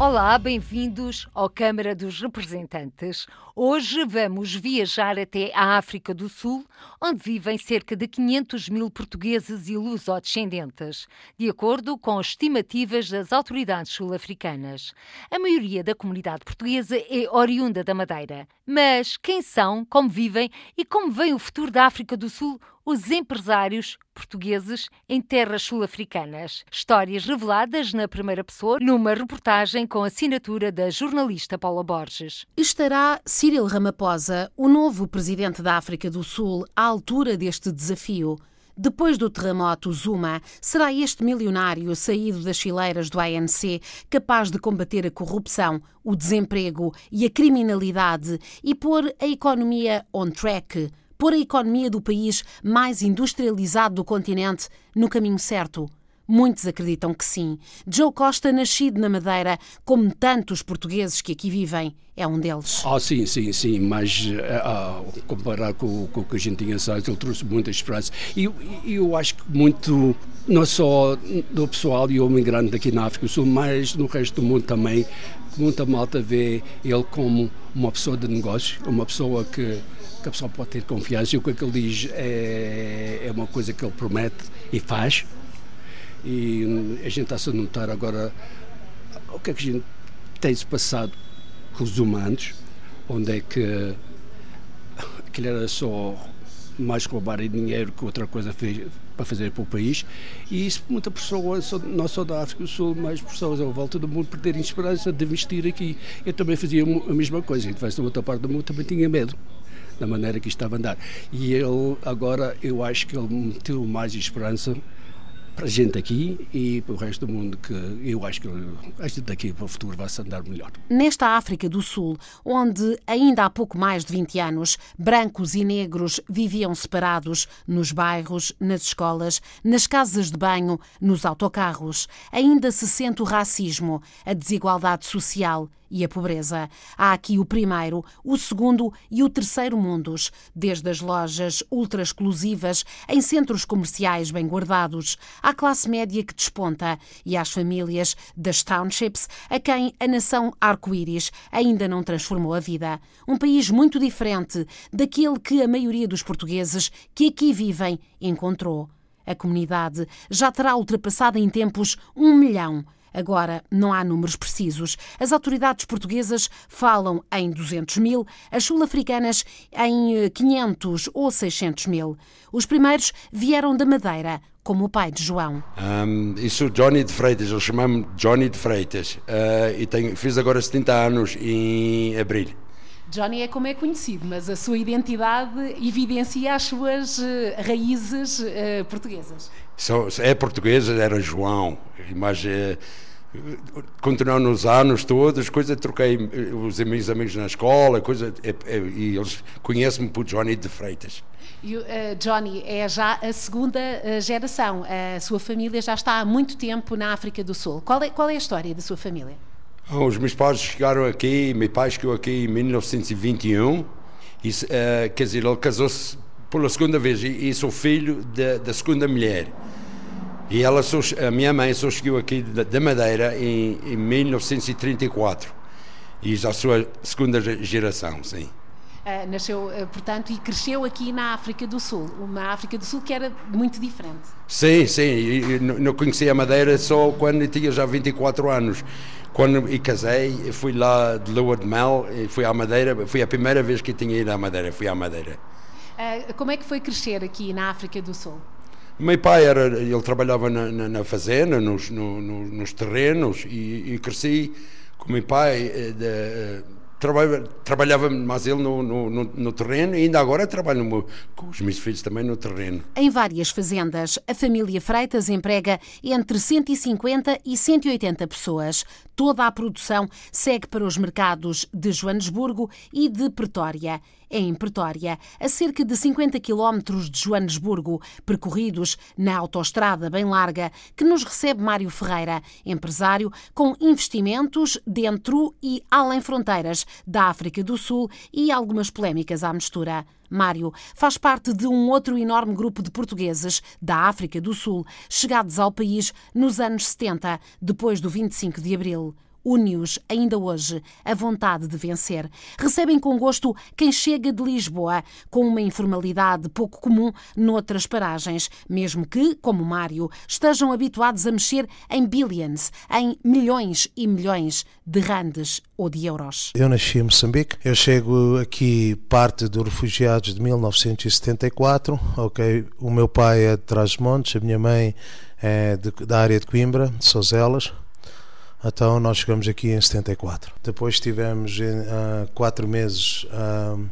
Olá, bem-vindos ao Câmara dos Representantes. Hoje vamos viajar até a África do Sul, onde vivem cerca de 500 mil portugueses e lusodescendentes, de acordo com as estimativas das autoridades sul-africanas. A maioria da comunidade portuguesa é oriunda da Madeira. Mas quem são, como vivem e como vem o futuro da África do Sul os empresários portugueses em terras sul-africanas. Histórias reveladas na primeira pessoa numa reportagem com assinatura da jornalista Paula Borges. Estará Cyril Ramaphosa, o novo presidente da África do Sul, à altura deste desafio? Depois do terremoto Zuma, será este milionário saído das fileiras do ANC capaz de combater a corrupção, o desemprego e a criminalidade e pôr a economia on track? Pôr a economia do país mais industrializado do continente no caminho certo? Muitos acreditam que sim. Joe Costa, nascido na Madeira, como tantos portugueses que aqui vivem, é um deles. Ah, sim, sim, sim, mas ah, comparar com, com o que a gente tinha sabe, ele trouxe muita esperança. E eu, eu acho que muito, não só do pessoal e o migrante aqui na África do Sul, mas no resto do mundo também, muita malta vê ele como uma pessoa de negócio, uma pessoa que que a pessoa pode ter confiança e o que, é que ele diz é, é uma coisa que ele promete e faz. E a gente está-se a notar agora o que é que a gente tem-se passado com os humanos, onde é que aquilo era só mais roubar dinheiro que outra coisa fez, para fazer para o país e isso muita pessoa, não só da África do Sul, mas pessoas à volta do mundo perderem esperança de investir aqui. Eu também fazia a mesma coisa, então, da outra parte do mundo também tinha medo da maneira que estava a andar. E ele, agora, eu acho que ele meteu mais esperança para a gente aqui e para o resto do mundo que eu acho que acho daqui para o futuro vai-se andar melhor. Nesta África do Sul, onde ainda há pouco mais de 20 anos, brancos e negros viviam separados nos bairros, nas escolas, nas casas de banho, nos autocarros, ainda se sente o racismo, a desigualdade social e a pobreza. Há aqui o primeiro, o segundo e o terceiro mundos, desde as lojas ultra exclusivas em centros comerciais bem guardados, à classe média que desponta e às famílias das townships a quem a nação arco-íris ainda não transformou a vida. Um país muito diferente daquele que a maioria dos portugueses que aqui vivem encontrou. A comunidade já terá ultrapassado em tempos um milhão Agora, não há números precisos. As autoridades portuguesas falam em 200 mil, as sul-africanas em 500 eh, ou 600 mil. Os primeiros vieram da Madeira, como o pai de João. Um, sou Johnny de Freitas, eu chamo-me Johnny de Freitas uh, e tenho, fiz agora 70 anos em abril. Johnny é como é conhecido, mas a sua identidade evidencia as suas uh, raízes uh, portuguesas. So, é portuguesa, era João, mas uh, continuando nos anos todos, coisa troquei os meus amigos na escola, coisa, é, é, e eles conhecem-me por Johnny de Freitas. E, uh, Johnny, é já a segunda geração. A sua família já está há muito tempo na África do Sul. Qual é, qual é a história da sua família? Oh, os meus pais chegaram aqui, meu pai chegou aqui em 1921, e, uh, quer dizer, ele casou-se pela segunda vez e, e sou filho de, da segunda mulher. E ela só, a minha mãe só chegou aqui da Madeira em, em 1934. E já sou a segunda geração, sim. Uh, nasceu, uh, portanto, e cresceu aqui na África do Sul, uma África do Sul que era muito diferente. Sim, sim, não conheci a Madeira só quando tinha já 24 anos. Quando e casei, fui lá de lua de mel, fui à Madeira, foi a primeira vez que tinha ido à Madeira, fui à Madeira. Uh, como é que foi crescer aqui na África do Sul? Meu pai era, ele trabalhava na, na, na fazenda, nos, no, no, nos terrenos e, e, cresci com meu pai. Eh, de, eh, trabalhava, trabalhava mais ele no, no, no, terreno e ainda agora trabalho no, com os meus filhos também no terreno. Em várias fazendas, a família Freitas emprega entre 150 e 180 pessoas. Toda a produção segue para os mercados de Joanesburgo e de Pretória é em Pretória, a cerca de 50 quilómetros de Joanesburgo, percorridos na autoestrada bem larga, que nos recebe Mário Ferreira, empresário com investimentos dentro e além fronteiras, da África do Sul e algumas polémicas à mistura. Mário faz parte de um outro enorme grupo de portugueses da África do Sul, chegados ao país nos anos 70, depois do 25 de abril une-os ainda hoje a vontade de vencer. Recebem com gosto quem chega de Lisboa, com uma informalidade pouco comum noutras paragens, mesmo que, como Mário, estejam habituados a mexer em billions, em milhões e milhões de randes ou de euros. Eu nasci em Moçambique, eu chego aqui parte dos refugiados de 1974, ok? O meu pai é de Trás-Montes, a minha mãe é de, da área de Coimbra, de Sozelas. Então nós chegamos aqui em 74. Depois estivemos uh, quatro meses uh,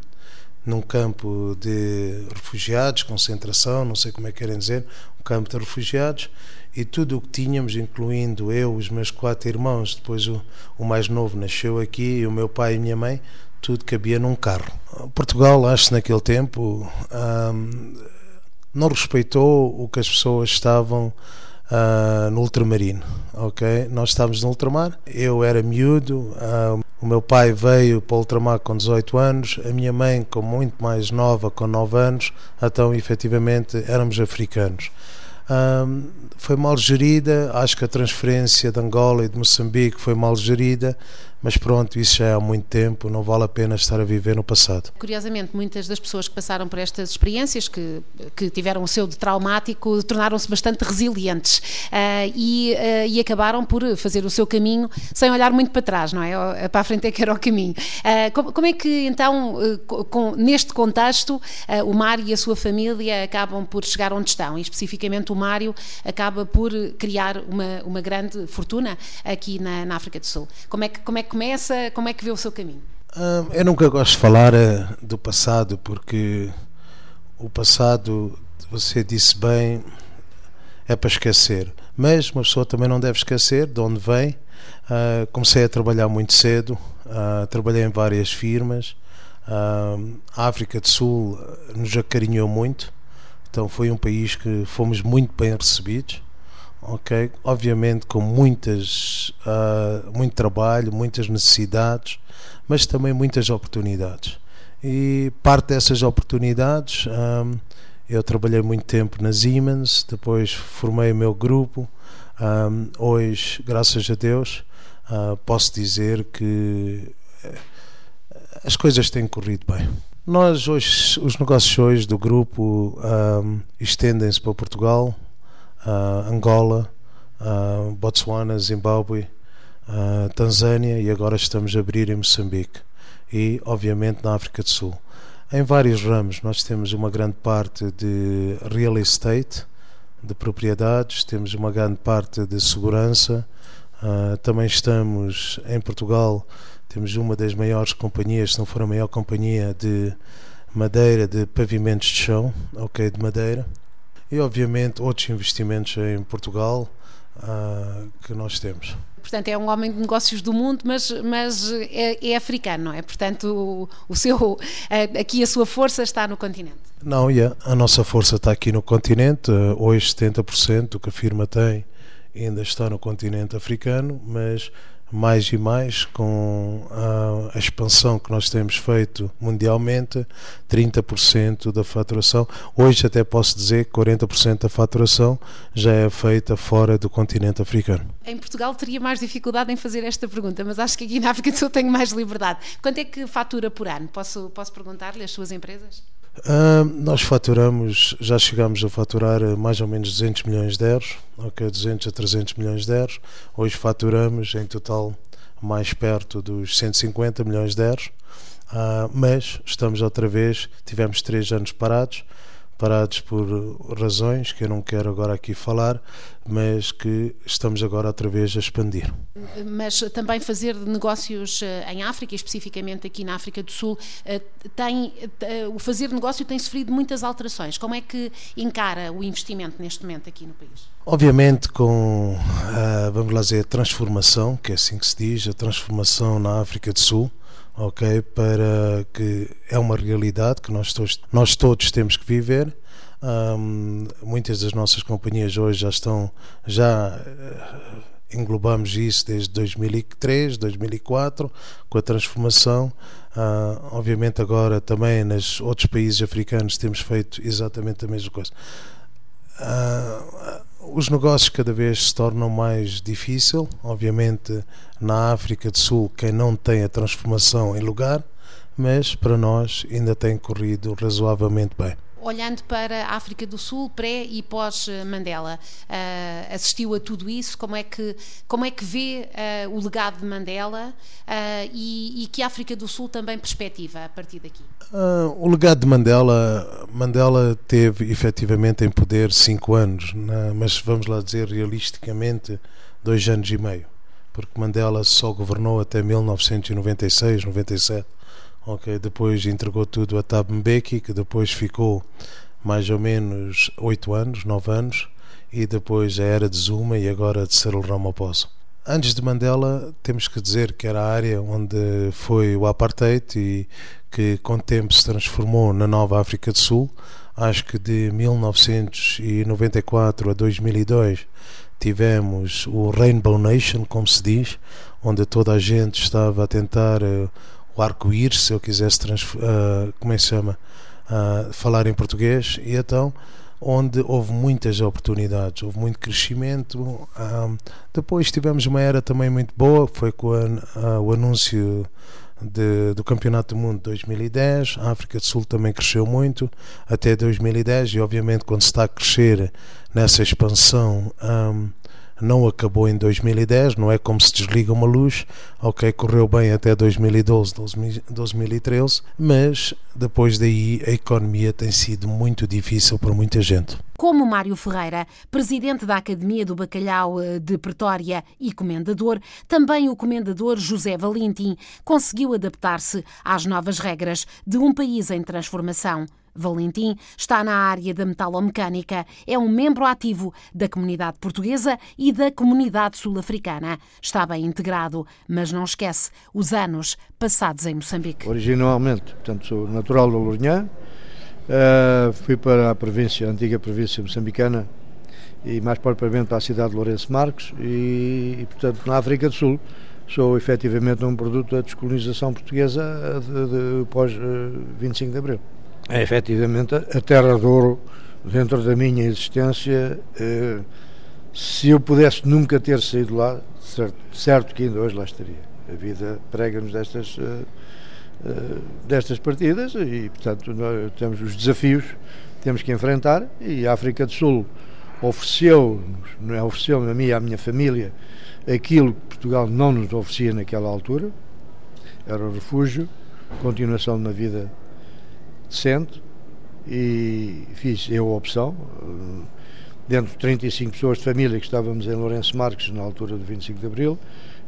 num campo de refugiados, concentração, não sei como é que querem dizer, um campo de refugiados, e tudo o que tínhamos, incluindo eu, os meus quatro irmãos, depois o, o mais novo nasceu aqui, e o meu pai e minha mãe, tudo cabia num carro. Portugal, acho naquele tempo, não respeitou o que as pessoas estavam uh, no ultramarino, ok? Nós estávamos no ultramar, eu era miúdo, uh, o meu pai veio para o ultramar com 18 anos, a minha mãe com muito mais nova, com 9 anos, então efetivamente éramos africanos. Um, ah, foi mal gerida, acho que a transferência de Angola e de Moçambique foi mal gerida, mas pronto, isso já é há muito tempo, não vale a pena estar a viver no passado. Curiosamente, muitas das pessoas que passaram por estas experiências, que, que tiveram o seu de traumático, tornaram-se bastante resilientes uh, e, uh, e, acabaram por fazer o seu caminho sem olhar muito para trás, não é? Para a frente é que era o caminho. Uh, como, como, é que então, com, neste contexto, o Mário e a sua família acabam por chegar onde estão? E especificamente o Mário acaba por criar uma, uma grande fortuna aqui na, na África do Sul. Como é que, como é que começa, como é que vê o seu caminho? eu nunca gosto de falar eh, do passado porque o passado, você disse bem, é para esquecer. Mas uma pessoa também não deve esquecer de onde vem. Uh, comecei a trabalhar muito cedo, uh, trabalhei em várias firmas. A África do Sul nos acarinhou muito, então foi um país que fomos muito bem recebidos ok? Obviamente com muitas, uh, muito trabalho, muitas necessidades, mas também muitas oportunidades. E parte dessas oportunidades, um, eu trabalhei muito tempo na Siemens, depois formei o meu grupo. Um, hoje, graças a Deus, uh, posso dizer que eh, as coisas têm corrido bem. Nós hoje, os negócios hoje do grupo um, estendem-se para Portugal, uh, Angola, uh, Botswana, Zimbábue, uh, Tanzânia e agora estamos a abrir em Moçambique e, obviamente, na África do Sul. Em vários ramos, nós temos uma grande parte de real estate, de propriedades, temos uma grande parte de segurança. Uh, também estamos em Portugal, temos uma das maiores companhias, se não for a maior companhia de madeira, de pavimentos de chão, ok, de madeira e obviamente outros investimentos em Portugal uh, que nós temos. Portanto, é um homem de negócios do mundo, mas, mas é, é africano, não é? Portanto, o, o seu, aqui a sua força está no continente. Não, yeah, a nossa força está aqui no continente. Hoje, 70% do que a firma tem ainda está no continente africano, mas mais e mais com a, a, expansão que nós temos feito mundialmente, 30% da faturação. Hoje até posso dizer que 40% da faturação já é feita fora do continente africano. Em Portugal teria mais dificuldade em fazer esta pergunta, mas acho que aqui na África do Sul tenho mais liberdade. Quanto é que fatura por ano? Posso, posso perguntar-lhe as suas empresas? Uh, nós faturamos, já chegamos a faturar mais ou menos 200 milhões de euros, ok, 200 a 300 milhões de euros. Hoje faturamos em total mais perto dos 150 milhões de euros, uh, mas estamos outra vez, tivemos três anos parados, parados por razões que eu não quero agora aqui falar, mas que estamos agora outra vez a expandir. Mas também fazer negócios eh, em África, especificamente aqui na África do Sul, eh, tem, eh, o fazer negócio tem sofrido muitas alterações. Como é que encara o investimento neste momento aqui no país? Obviamente com, vamos lá dizer, a transformação, que é assim que se diz, a transformação na África do Sul, ok? Para que é uma realidade que nós todos, nós todos temos que viver. Um, muitas das nossas companhias hoje já estão já englobamos isso desde 2003, 2004, com a transformação. Uh, obviamente, agora também nos outros países africanos temos feito exatamente a mesma coisa. Uh, os negócios cada vez se tornam mais difícil. Obviamente, na África do Sul, quem não tem a transformação em lugar, mas para nós ainda tem corrido razoavelmente bem olhando para a África do Sul, pré e pós-Mandela, uh, assistiu a tudo isso? Como é que, como é que vê uh, o legado de Mandela uh, e, e, que a África do Sul também perspectiva a partir daqui? o legado de Mandela, Mandela teve efetivamente em poder cinco anos, né? mas vamos lá dizer realisticamente dois anos e meio, porque Mandela só governou até 1996, 97 Ok, depois entregou tudo a Tab Mbeki, que depois ficou mais ou menos oito anos, nove anos, e depois a era de Zuma e agora de Cyril Ramaphosa. Antes de Mandela, temos que dizer que era a área onde foi o apartheid e que com o tempo se transformou na nova África do Sul. Acho que de 1994 a 2002 tivemos o Rainbow Nation, como se diz, onde toda a gente estava a tentar uh, o arco-íris, se eu quisesse uh, como é que se chama, uh, falar em português, e então onde houve muitas oportunidades, houve muito crescimento. Um, ah, depois tivemos uma era também muito boa, foi com a, o anúncio de, do Campeonato do Mundo 2010. A África do Sul também cresceu muito até 2010 e, obviamente, quando se está a crescer nessa expansão. Um, não acabou em 2010, não é como se desliga uma luz, ok, correu bem até 2012, 2013, mas depois daí a economia tem sido muito difícil para muita gente. Como Mário Ferreira, presidente da Academia do Bacalhau eh, de Pretória e comendador, também o comendador José Valentim conseguiu adaptar-se às novas regras de um país em transformação. Valentim está na área da metalomecânica, é um membro ativo da comunidade portuguesa e da comunidade sul-africana. Está bem integrado, mas não esquece os anos passados em Moçambique. Originalmente, portanto, sou natural do Lourinhã, uh, fui para a província, a antiga província moçambicana e mais propriamente para a cidade de Lourenço Marques e, e portanto, na África do Sul sou efetivamente um produto da descolonização portuguesa de, de, pós 25 de Abril é efetivamente a terra de ouro dentro da minha existência. Eh, se eu pudesse nunca ter saído lá, certo, certo que ainda hoje lá estaria. A vida prega-nos destas, eh, eh, destas partidas e, portanto, nós temos os desafios que temos que enfrentar e a África do Sul ofereceu, é, ofereceu a mim e à minha família aquilo que Portugal não nos oferecia naquela altura, era o refúgio, continuação de uma vida decente e fiz eu a opção, eh, dentro de 35 pessoas de família que estávamos em Lourenço Marques na altura do 25 de Abril,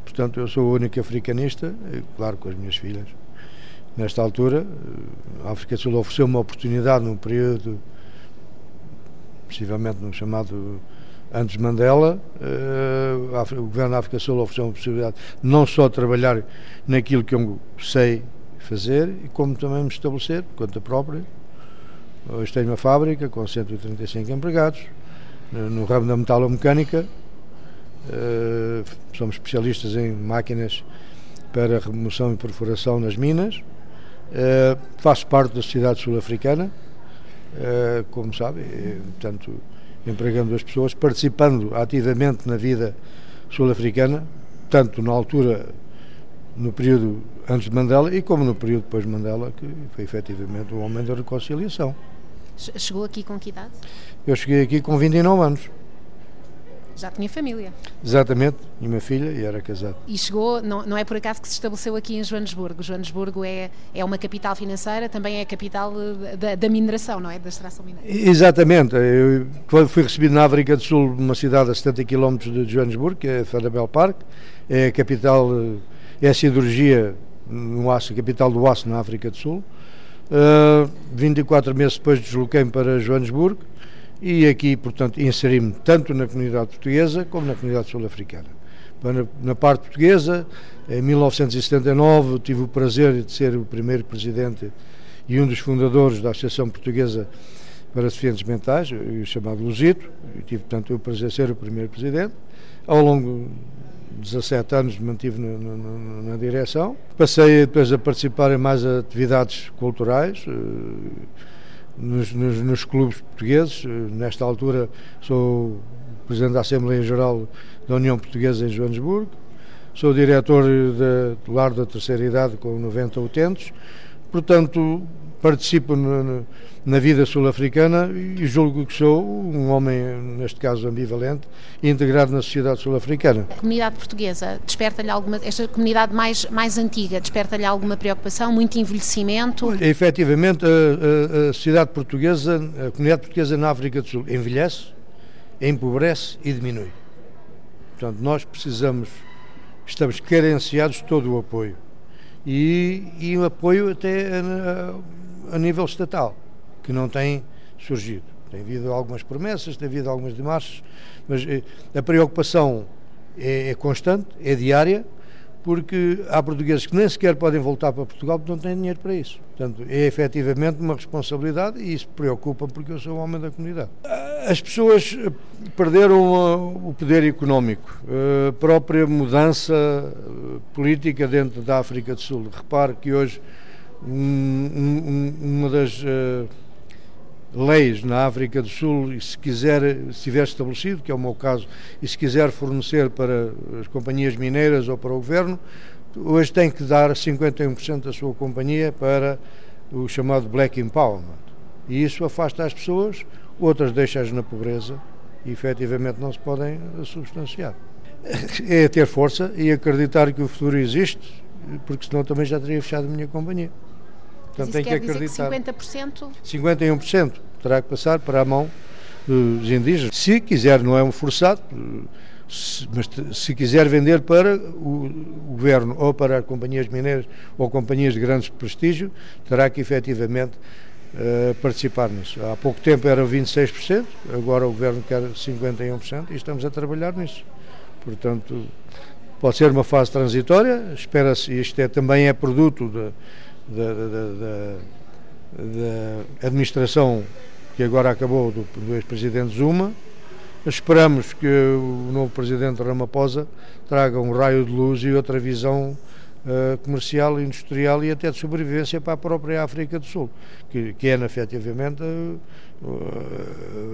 portanto eu sou o único africanista, eh, claro com as minhas filhas. Nesta altura, eh, a África do Sul ofereceu uma oportunidade num período, possivelmente no chamado antes Mandela, o governo da África do Sul ofereceu uma possibilidade não só de trabalhar naquilo que eu sei fazer e como também me estabelecer, conta própria. Hoje tenho uma fábrica com 135 empregados, no ramo da metalomecânica. Uh, somos especialistas em máquinas para remoção e perfuração nas minas. Uh, faço parte da sociedade sul-africana, como sabe, portanto, empregando as pessoas, participando ativamente na vida sul-africana, tanto na altura no período antes de Mandela e como no período depois de Mandela, que foi efetivamente o homem da reconciliação. Chegou aqui com que idade? Eu cheguei aqui com 29 anos. Já tinha família? Exatamente, tinha uma filha e era casado. E chegou, não, não é por acaso que se estabeleceu aqui em Joanesburgo. Joanesburgo é, é uma capital financeira, também é a capital eh, da, da mineração, não é? Da extração mineira. Exatamente. Eu fui recebido na África do Sul, uma cidade a 70 km de Joanesburgo, que é Fadabel Park, é a capital eh, é cirurgia no aço, capital do aço na África do Sul. Uh, ah, 24 meses depois desloquei-me para Joanesburgo e aqui, portanto, inseri-me tanto na comunidade portuguesa como na comunidade sul-africana. Na, na, parte portuguesa, em 1979, tive o prazer de ser o primeiro presidente e um dos fundadores da Associação Portuguesa para deficientes mentais, o chamado Lusito, e tive, portanto, o prazer de ser o primeiro presidente. Ao longo 17 anos me mantive na, na, na, direção. Passei depois a participar em mais atividades culturais, eh, nos, nos, nos clubes portugueses. Eh, nesta altura sou presidente da Assembleia Geral da União Portuguesa em Joanesburgo. Sou diretor do Lar da Terceira Idade com 90 utentes. Portanto, participo no, na vida sul-africana e julgo que sou um homem, neste caso ambivalente, integrado na sociedade sul-africana. A comunidade portuguesa desperta-lhe alguma, esta comunidade mais, mais antiga, desperta-lhe alguma preocupação, muito envelhecimento? Olha, efetivamente, a, a, a sociedade portuguesa, a comunidade portuguesa na África do Sul envelhece, empobrece e diminui. Portanto, nós precisamos, estamos carenciados de todo o apoio. E, e o apoio até a, a nível estatal que não tem surgido. Tem havido algumas promessas, tem havido algumas demarches, mas eh, a preocupação é, é, constante, é diária, porque há portugueses que nem sequer podem voltar para Portugal porque não têm dinheiro para isso. Portanto, é efetivamente uma responsabilidade e isso preocupa porque eu sou um homem da comunidade. As pessoas eh, perderam uh, o poder económico, a própria mudança política dentro da África do Sul. Repare que hoje um, um, uma das uh, leis na África do Sul e se quiser, se estiver estabelecido, que é o meu caso, e se quiser fornecer para as companhias mineiras ou para o governo, hoje tem que dar 51% da sua companhia para o chamado Black Empowerment. E isso afasta as pessoas, outras deixam-as na pobreza e efetivamente não se podem substanciar. É ter força e acreditar que o futuro existe, porque senão também já teria fechado a minha companhia. Portanto, tem que acreditar. Que 50%? 51% terá que passar para a mão dos indígenas. Se quiser, não é um forçado, mas se quiser vender para o governo ou para companhias mineiras ou companhias de grande prestígio, terá que efetivamente uh, participar nisso. Há pouco tempo era 26%, agora o governo quer 51% e estamos a trabalhar nisso. Portanto, pode ser uma fase transitória, espera-se, isto é, também é produto de da, da, da, administração que agora acabou do, do ex-presidente Zuma. Esperamos que o novo presidente Ramaphosa traga um raio de luz e outra visão uh, comercial, industrial e até de sobrevivência para a própria África do Sul, que, que é efetivamente uh,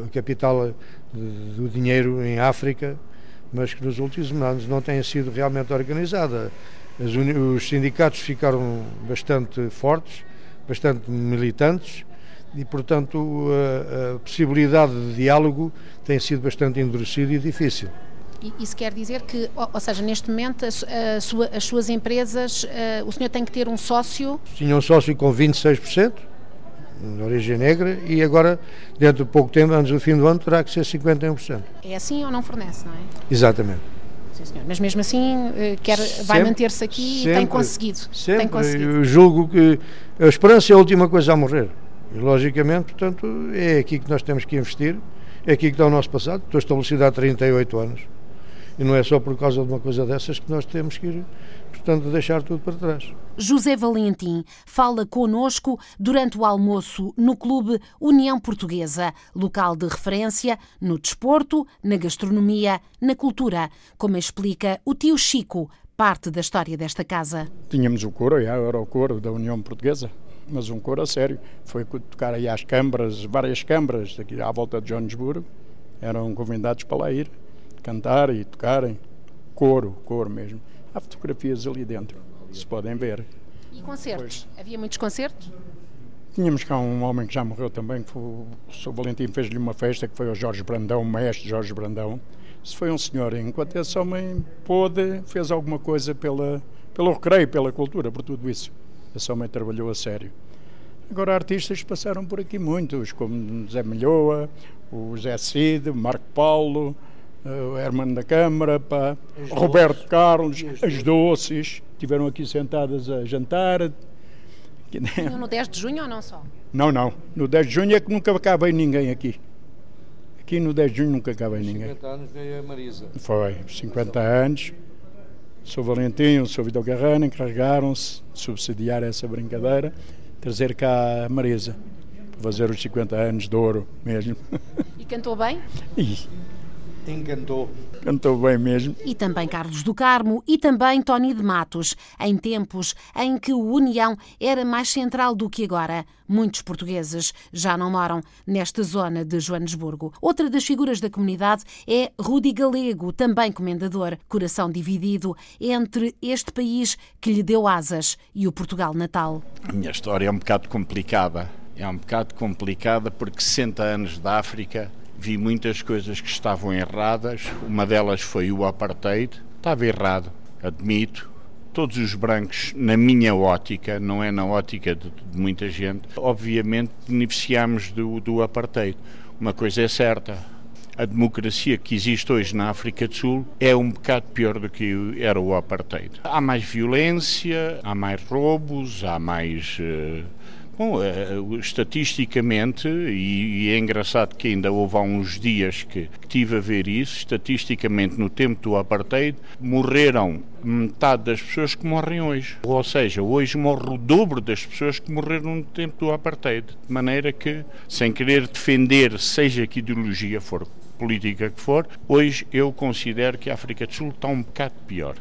a capital do dinheiro em África, mas que nos últimos anos não tem sido realmente organizada os sindicatos ficaram bastante fortes, bastante militantes e, portanto, a, a possibilidade de diálogo tem sido bastante endurecida e difícil. Isso quer dizer que, ou seja, neste momento a sua, as suas empresas, o senhor tem que ter um sócio? Tinha um sócio com 26%, de origem negra, e agora, dentro de pouco tempo, antes do fim do ano, terá que ser 51%. É assim ou não fornece, não é? Exatamente. Sim, senhor. Mas mesmo assim eh, quer, vai manter-se aqui sempre, e tem conseguido. Sempre. Tem conseguido. Eu julgo que a esperança é a última coisa a morrer. E, logicamente, portanto, é aqui que nós temos que investir, é aqui que está o nosso passado. Estou estabelecido há 38 anos. E não é só por causa de uma coisa dessas que nós temos que ir, portanto, deixar tudo para trás. José Valentim fala conosco durante o almoço no Clube União Portuguesa, local de referência no desporto, na gastronomia, na cultura, como explica o tio Chico, parte da história desta casa. Tínhamos o coro, era o coro da União Portuguesa, mas um coro a sério. Foi tocar aí às câmaras, várias câmaras aqui à volta de Johannesburgo, eram convidados para lá ir, cantar e tocarem. Coro, coro mesmo. Há fotografias ali dentro se podem ver. E concertos? Pois. Havia muitos concertos? Tínhamos cá um homem que já morreu também, que foi, o Sr. Valentim fez-lhe uma festa, que foi o Jorge Brandão, o maestro Jorge Brandão. Isso foi um senhor, enquanto esse homem pôde, fez alguma coisa pela, pelo recreio, pela cultura, por tudo isso. Esse homem trabalhou a sério. Agora, artistas passaram por aqui muitos, como Zé Melhoa, o Zé Cid, Marco Paulo, o Hermano da Câmara, pá, Roberto doces. Carlos, as doces, estiveram aqui sentadas a jantar. No 10 de junho ou não só? Não, não. No 10 de junho é que nunca acabei ninguém aqui. Aqui no 10 de junho nunca acabei ninguém. 50 anos veio a Marisa. Foi, 50 anos. Sou Valentim, o Sr. Vidal Garrano encarregaram-se de subsidiar essa brincadeira, trazer cá a Marisa. fazer os 50 anos de ouro mesmo. E cantou bem? E Encantou. cantou bem mesmo. E também Carlos do Carmo e também Tony de Matos, em tempos em que o União era mais central do que agora. Muitos portugueses já não moram nesta zona de Joanesburgo. Outra das figuras da comunidade é Rudi Galego, também comendador, coração dividido entre este país que lhe deu asas e o Portugal natal. A minha história é um bocado complicada. É um bocado complicada porque 60 anos da África vi muitas coisas que estavam erradas. Uma delas foi o apartheid. Estava errado, admito. Todos os brancos, na minha ótica, não é na ótica de, de muita gente, obviamente beneficiamos do, do apartheid. Uma coisa é certa, a democracia que existe hoje na África do Sul é um bocado pior do que era o apartheid. Há mais violência, há mais roubos, há mais. eh, Bom, eh, estatisticamente, e, é engraçado que ainda houve há uns dias que, que tive a ver isso, estatisticamente no tempo do apartheid morreram metade das pessoas que morrem hoje. Ou seja, hoje morre o dobro das pessoas que morreram no tempo do apartheid. De maneira que, sem querer defender, seja que ideologia for, política que for, hoje eu considero que a África do Sul está um bocado pior.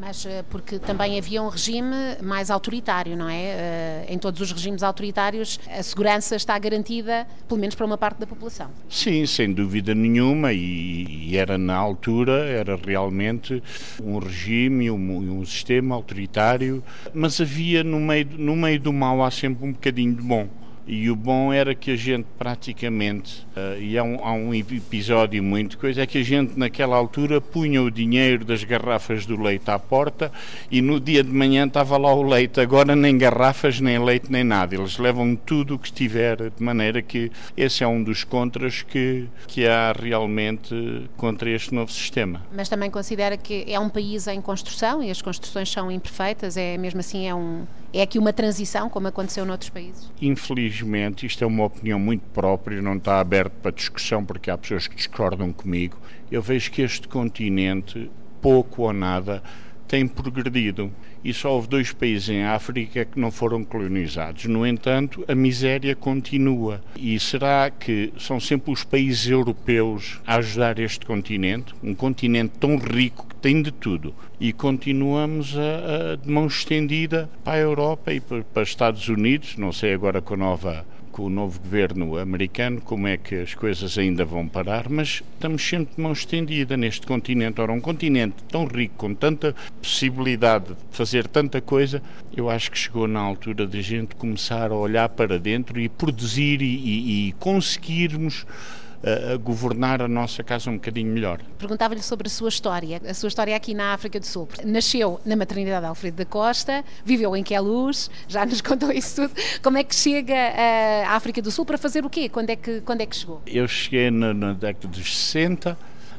Mas eh, porque também havia um regime mais autoritário, não é? Eh, Em todos os regimes autoritários, a segurança está garantida, pelo menos para uma parte da população. Sim, sem dúvida nenhuma, e, era na altura, era realmente um regime, um, um sistema autoritário, mas havia no meio, no meio do mal há sempre um bocadinho de bom. E o bom era que a gente praticamente, eh, e há um, há um episódio muito coisa, é que a gente naquela altura punha o dinheiro das garrafas do leite à porta e no dia de manhã estava lá o leite. Agora nem garrafas, nem leite, nem nada. Eles levam tudo o que estiver, de maneira que esse é um dos contras que, que há realmente contra este novo sistema. Mas também considera que é um país em construção e as construções são imperfeitas, é mesmo assim é um é aqui uma transição como aconteceu noutros países. Infelizmente, isto é uma opinião muito própria, não está aberto para discussão porque há pessoas que discordam comigo. Eu vejo que este continente, pouco ou nada, tem progredido e só houve dois países em África que não foram colonizados. No entanto, a miséria continua. E será que são sempre os países europeus a ajudar este continente? Um continente tão rico que tem de tudo. E continuamos a, a de mão estendida para a Europa e para, para os Estados Unidos, não sei agora com a nova com o novo governo americano, como é que as coisas ainda vão parar, mas estamos sempre de mão estendida neste continente. Ora, um continente tão rico, com tanta possibilidade de fazer tanta coisa, eu acho que chegou na altura de gente começar a olhar para dentro e produzir e, e, e conseguirmos a, a governar a nossa casa um bocadinho melhor. Perguntava-lhe sobre a sua história, a sua história aqui na África do Sul. Nasceu na maternidade Alfredo da Costa, viveu em Queluz, já nos contou isso tudo. Como é que chega à África do Sul para fazer o quê? Quando é que, quando é que chegou? Eu cheguei na, na década dos 60,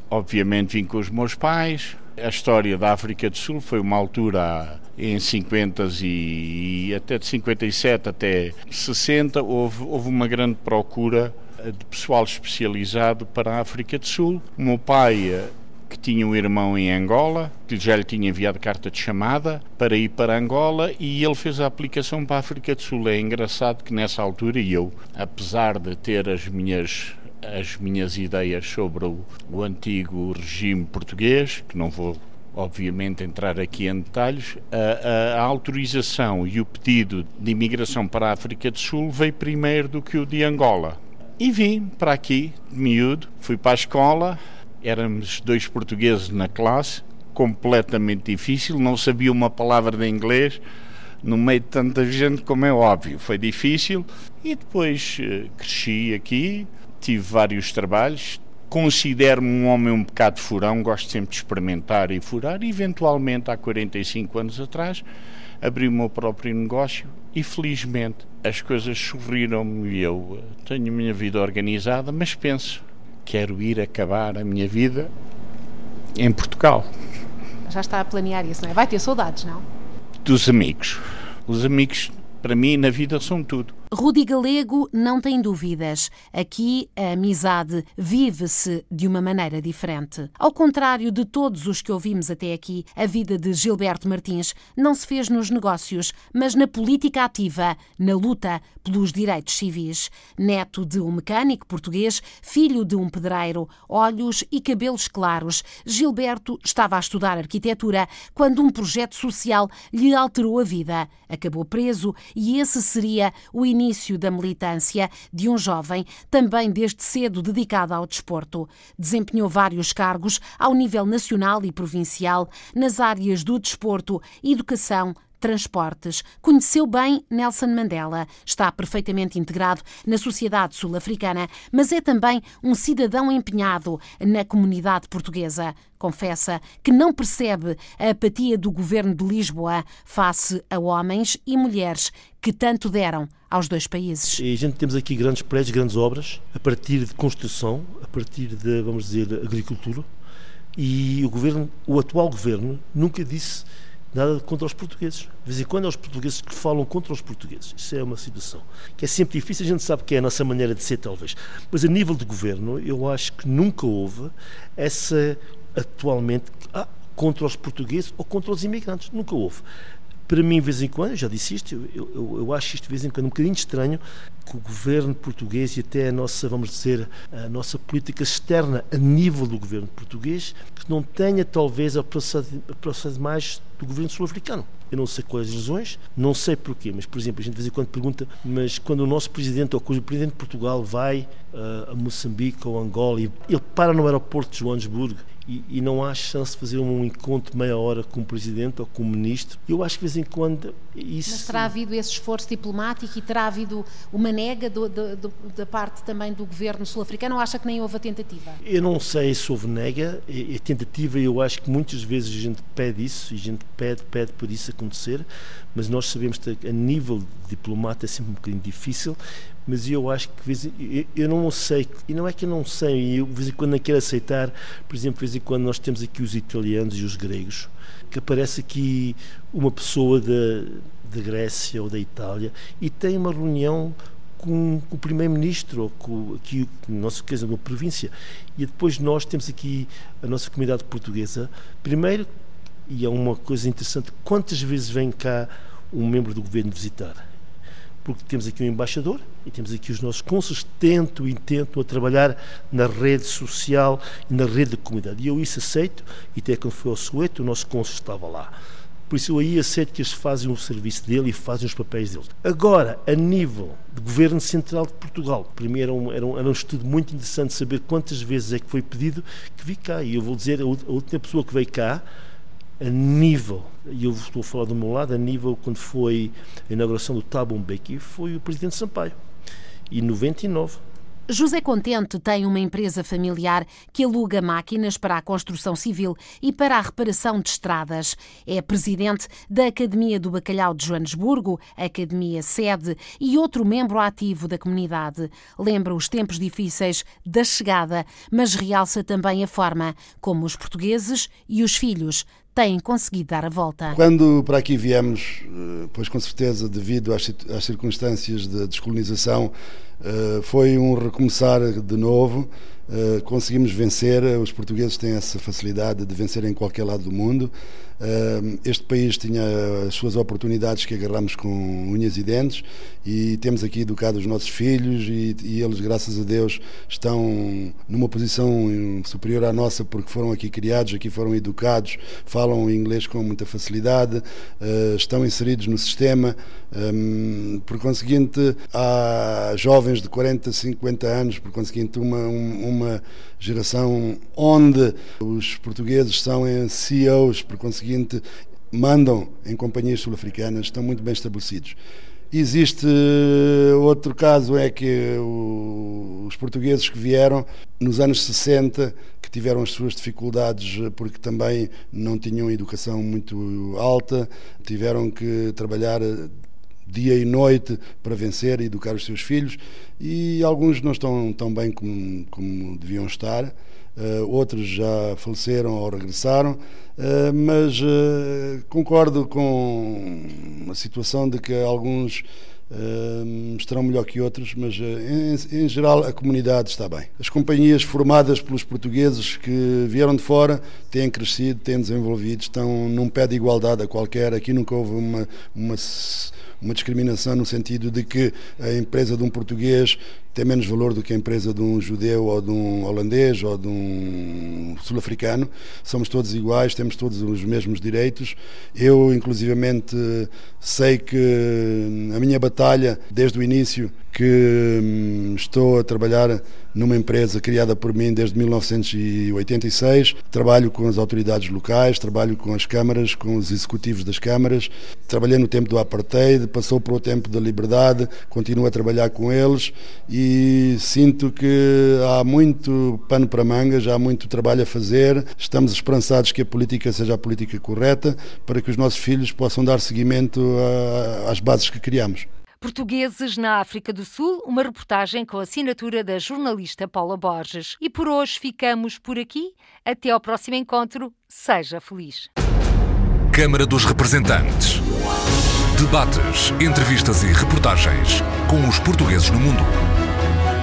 obviamente vim com os meus pais. A história da África do Sul foi uma altura em 50 e até de 57 até 60 houve, houve uma grande procura de pessoal especializado para a África do Sul. O meu pai, que tinha um irmão em Angola, que já lhe tinha enviado carta de chamada para ir para Angola e ele fez a aplicação para a África do Sul. É engraçado que nessa altura eu, apesar de ter as minhas as minhas ideias sobre o, o antigo regime português, que não vou obviamente entrar aqui em detalhes, a, a, autorização e o pedido de imigração para a África do Sul veio primeiro do que o de Angola. E vim para aqui, miúdo, fui para a escola, éramos dois portugueses na classe, completamente difícil, não sabia uma palavra de inglês, no meio de tanta gente, como é óbvio, foi difícil. E depois uh, cresci aqui, tive vários trabalhos, considero-me um homem um bocado furão, gosto sempre de experimentar e furar, e eventualmente, há 45 anos atrás, abri o meu próprio negócio e felizmente as coisas sorriram-me e eu tenho a minha vida organizada, mas penso, quero ir acabar a minha vida em Portugal. Já está a planear isso, não é? Vai ter saudades, não? Dos amigos. Os amigos, para mim, na vida são tudo. Rudi Galego não tem dúvidas. Aqui a amizade vive-se de uma maneira diferente. Ao contrário de todos os que ouvimos até aqui, a vida de Gilberto Martins não se fez nos negócios, mas na política ativa, na luta pelos direitos civis. Neto de um mecânico português, filho de um pedreiro, olhos e cabelos claros, Gilberto estava a estudar arquitetura quando um projeto social lhe alterou a vida. Acabou preso e esse seria o início da militância de um jovem também desde cedo dedicado ao desporto. Desempenhou vários cargos ao nível nacional e provincial nas áreas do desporto, educação, transportes. Conheceu bem Nelson Mandela, está perfeitamente integrado na sociedade sul-africana, mas é também um cidadão empenhado na comunidade portuguesa. Confessa que não percebe a apatia do governo de Lisboa face a homens e mulheres que tanto deram aos dois países. E a gente temos aqui grandes prédios, grandes obras, a partir de construção, a partir de, vamos dizer, agricultura, e o governo, o atual governo, nunca disse nada contra os portugueses. De vez em quando é os portugueses que falam contra os portugueses. Isso é uma situação que é sempre difícil, a gente sabe que é a nossa maneira de ser, talvez. Mas a nível de governo, eu acho que nunca houve essa, atualmente, ah, contra os portugueses ou contra os imigrantes. Nunca houve para mim, de vez em quando, já disse isto, eu, eu, eu, acho isto de vez em quando um bocadinho estranho que o governo português e até a nossa, vamos dizer, a nossa política externa a nível do governo português, que não tenha talvez a processo mais do governo sul-africano. Eu não sei quais as razões, não sei porquê, mas, por exemplo, a gente de vez em quando pergunta, mas quando o nosso presidente ou o presidente de Portugal vai uh, a Moçambique ou Angola e ele para no aeroporto de Joanesburgo e, e, não há chance de fazer um encontro de meia hora com o Presidente ou com o Ministro. Eu acho que de vez em quando isso... Mas terá havido esse esforço diplomático e terá havido uma nega do, do, do, da parte também do governo sul-africano ou acha que nem houve a tentativa? Eu não sei se houve nega. A tentativa, eu acho que muitas vezes a gente pede isso e a gente pede, pede por isso acontecer, mas nós sabemos que a nível diplomático é sempre um bocadinho difícil mas eu acho que eu não sei, e não é que eu não sei, eu de vez em quando não quero aceitar, por exemplo, de vez em quando nós temos aqui os italianos e os gregos, que aparece aqui uma pessoa da, Grécia ou da Itália e tem uma reunião com, com o primeiro-ministro ou com aqui no nosso caso uma província. E depois nós temos aqui a nossa comunidade portuguesa. Primeiro e é uma coisa interessante quantas vezes vem cá um membro do governo visitar porque temos aqui um embaixador e temos aqui os nossos cônsules tentam e tentam a trabalhar na rede social e na rede da comunidade. E eu isso aceito, e até quando foi ao Soweto, o nosso cônsul estava lá. Por isso eu aí aceito que eles fazem o serviço dele e fazem os papéis deles. Agora, a nível de Governo Central de Portugal, primeiro era um, era um, era um estudo muito interessante saber quantas vezes é que foi pedido que vi cá. E eu vou dizer, a última pessoa que veio cá, a nível, e eu estou a falar do meu lado, a nível quando foi a inauguração do Thabo Mbeki, foi o Presidente Sampaio. E 99. José Contente tem uma empresa familiar que aluga máquinas para a construção civil e para a reparação de estradas. É presidente da Academia do Bacalhau de Joanesburgo, Academia Sede, e outro membro ativo da comunidade. Lembra os tempos difíceis da chegada, mas realça também a forma como os portugueses e os filhos têm conseguido dar a volta. Quando para aqui viemos, eh, pois com certeza devido às, circunstâncias de descolonização, foi um recomeçar de novo Uh, conseguimos vencer. Os portugueses têm essa facilidade de vencer em qualquer lado do mundo. Uh, este país tinha as suas oportunidades que agarramos com unhas e dentes e temos aqui educado os nossos filhos e, e, eles, graças a Deus, estão numa posição superior à nossa porque foram aqui criados, aqui foram educados, falam inglês com muita facilidade, estão inseridos no sistema. Um, por conseguinte, há jovens de 40, 50 anos, por conseguinte, uma, uma geração onde os portugueses são CEOs, por conseguinte, mandam em companhias sul-africanas, estão muito bem estabelecidos. Existe outro caso, é que os portugueses que vieram nos anos 60, que tiveram as suas dificuldades porque também não tinham educação muito alta, tiveram que trabalhar dia e noite para vencer e educar os seus filhos e alguns não estão tão bem como, como deviam estar, uh, outros já faleceram ou regressaram, uh, mas uh, concordo com a situação de que alguns Uh, estarão melhor que outros, mas uh, em, em, geral a comunidade está bem. As companhias formadas pelos portugueses que vieram de fora têm crescido, têm desenvolvido, estão num pé de igualdade a qualquer. Aqui nunca houve uma, uma uma discriminação no sentido de que a empresa de um português tem menos valor do que a empresa de um judeu ou de um holandês ou de um sul-africano. Somos todos iguais, temos todos os mesmos direitos. Eu, inclusivamente, sei que a minha batalha, desde o início, que hum, estou a trabalhar numa empresa criada por mim desde 1986. Trabalho com as autoridades locais, trabalho com as câmaras, com os executivos das câmaras. Trabalhei no tempo do apartheid, passou para o tempo da liberdade, continuo a trabalhar com eles e sinto que há muito pano para mangas, há muito trabalho a fazer. Estamos esperançados que a política seja a política correta para que os nossos filhos possam dar seguimento às bases que criamos. Portugueses na África do Sul, uma reportagem com a assinatura da jornalista Paula Borges. E por hoje ficamos por aqui. Até ao próximo encontro. Seja feliz. Câmara dos Representantes. Debates, entrevistas e reportagens com os portugueses no mundo.